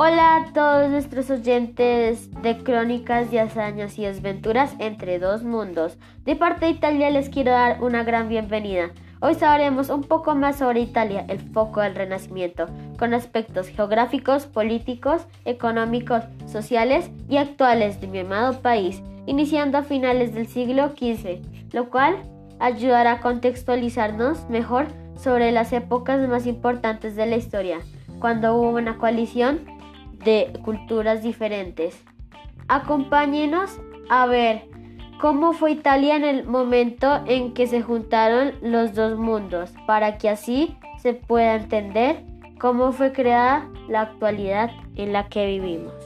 Hola a todos nuestros oyentes de crónicas de hazañas y desventuras entre dos mundos. De parte de Italia les quiero dar una gran bienvenida. Hoy sabremos un poco más sobre Italia, el foco del Renacimiento, con aspectos geográficos, políticos, económicos, sociales y actuales de mi amado país, iniciando a finales del siglo XV, lo cual ayudará a contextualizarnos mejor sobre las épocas más importantes de la historia, cuando hubo una coalición de culturas diferentes. Acompáñenos a ver cómo fue Italia en el momento en que se juntaron los dos mundos, para que así se pueda entender cómo fue creada la actualidad en la que vivimos.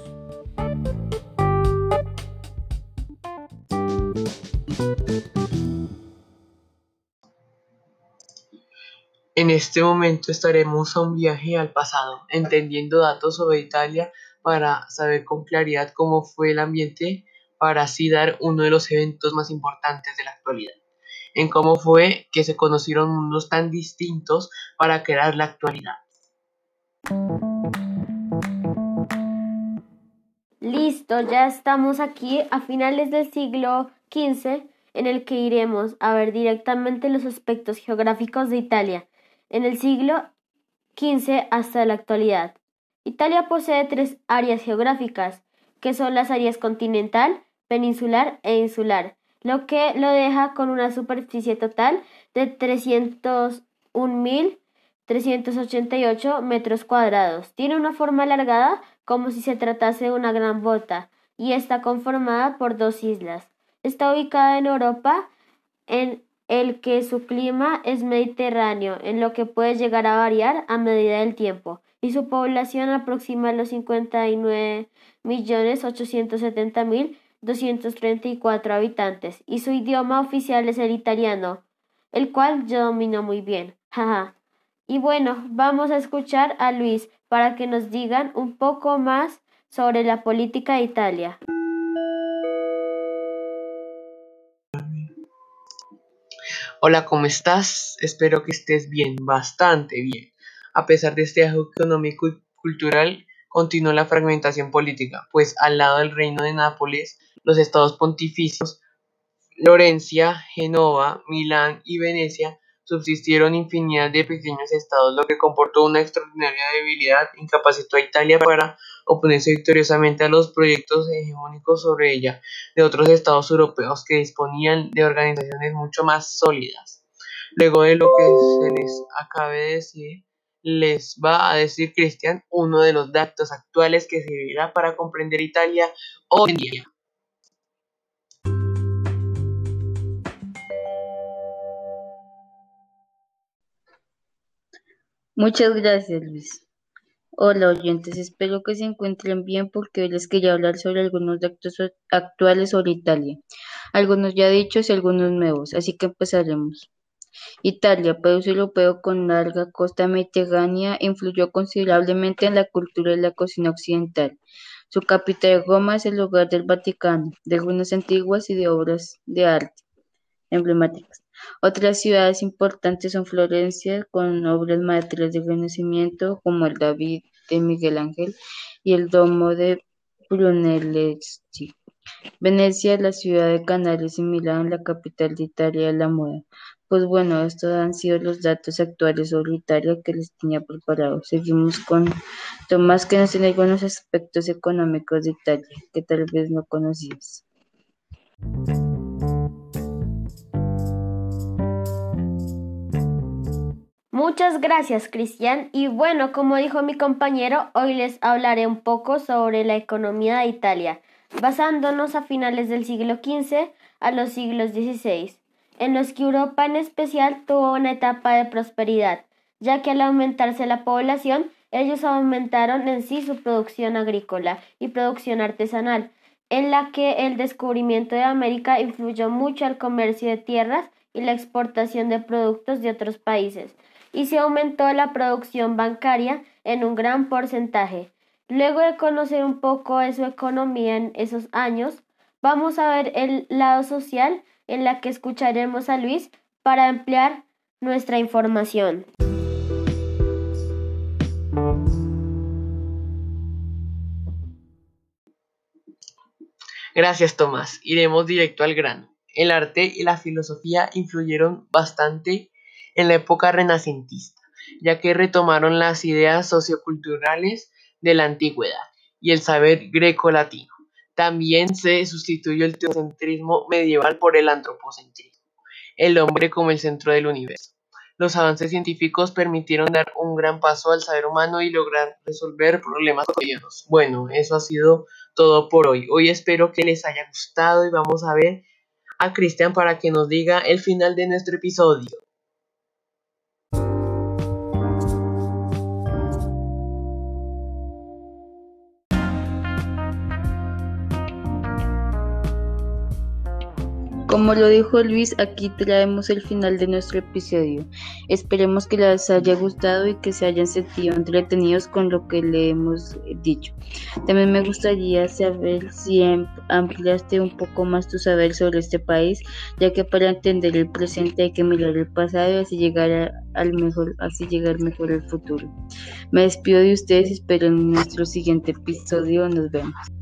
En este momento estaremos a un viaje al pasado, entendiendo datos sobre Italia para saber con claridad cómo fue el ambiente para así dar uno de los eventos más importantes de la actualidad, en cómo fue que se conocieron mundos tan distintos para crear la actualidad. Listo, ya estamos aquí a finales del siglo XV en el que iremos a ver directamente los aspectos geográficos de Italia en el siglo XV hasta la actualidad. Italia posee tres áreas geográficas, que son las áreas continental, peninsular e insular, lo que lo deja con una superficie total de 301.388 metros cuadrados. Tiene una forma alargada como si se tratase de una gran bota y está conformada por dos islas. Está ubicada en Europa, en el que su clima es mediterráneo, en lo que puede llegar a variar a medida del tiempo, y su población aproxima los 59.870.234 habitantes, y su idioma oficial es el italiano, el cual yo domino muy bien. Y bueno, vamos a escuchar a Luis para que nos digan un poco más sobre la política de Italia. Hola, ¿cómo estás? Espero que estés bien, bastante bien. A pesar de este auge económico y cultural, continuó la fragmentación política, pues al lado del reino de Nápoles, los estados pontificios, Florencia, Genova, Milán y Venecia subsistieron infinidad de pequeños estados, lo que comportó una extraordinaria debilidad, incapacitó a Italia para oponerse victoriosamente a los proyectos hegemónicos sobre ella de otros estados europeos que disponían de organizaciones mucho más sólidas. Luego de lo que se les acabe de decir, les va a decir Cristian uno de los datos actuales que servirá para comprender Italia hoy en día. Muchas gracias, Luis. Hola oyentes, espero que se encuentren bien porque hoy les quería hablar sobre algunos datos actuales sobre Italia, algunos ya dichos y algunos nuevos, así que empezaremos. Italia, país europeo con larga costa mediterránea, influyó considerablemente en la cultura y la cocina occidental. Su capital Roma es el lugar del Vaticano, de ruinas antiguas y de obras de arte emblemáticas. Otras ciudades importantes son Florencia, con obras maestras del Renacimiento, como el David de Miguel Ángel y el Domo de Brunelleschi. Venecia, la ciudad de Canales y Milán, la capital de Italia de la moda. Pues bueno, estos han sido los datos actuales sobre Italia que les tenía preparado. Seguimos con Tomás que nos tiene algunos aspectos económicos de Italia que tal vez no conocías. Muchas gracias, Cristian. Y bueno, como dijo mi compañero, hoy les hablaré un poco sobre la economía de Italia, basándonos a finales del siglo XV a los siglos XVI, en los que Europa en especial tuvo una etapa de prosperidad, ya que al aumentarse la población, ellos aumentaron en sí su producción agrícola y producción artesanal, en la que el descubrimiento de América influyó mucho al comercio de tierras y la exportación de productos de otros países, y se aumentó la producción bancaria en un gran porcentaje. Luego de conocer un poco de su economía en esos años, vamos a ver el lado social en la que escucharemos a Luis para ampliar nuestra información. Gracias, Tomás. Iremos directo al grano. El arte y la filosofía influyeron bastante en la época renacentista, ya que retomaron las ideas socioculturales de la antigüedad y el saber greco-latino. También se sustituyó el teocentrismo medieval por el antropocentrismo, el hombre como el centro del universo. Los avances científicos permitieron dar un gran paso al saber humano y lograr resolver problemas cotidianos. Bueno, eso ha sido todo por hoy. Hoy espero que les haya gustado y vamos a ver a Cristian para que nos diga el final de nuestro episodio. Como lo dijo Luis, aquí traemos el final de nuestro episodio. Esperemos que les haya gustado y que se hayan sentido entretenidos con lo que le hemos dicho. También me gustaría saber si ampliaste un poco más tu saber sobre este país, ya que para entender el presente hay que mirar el pasado y así llegar al mejor, así llegar mejor al futuro. Me despido de ustedes, espero en nuestro siguiente episodio nos vemos.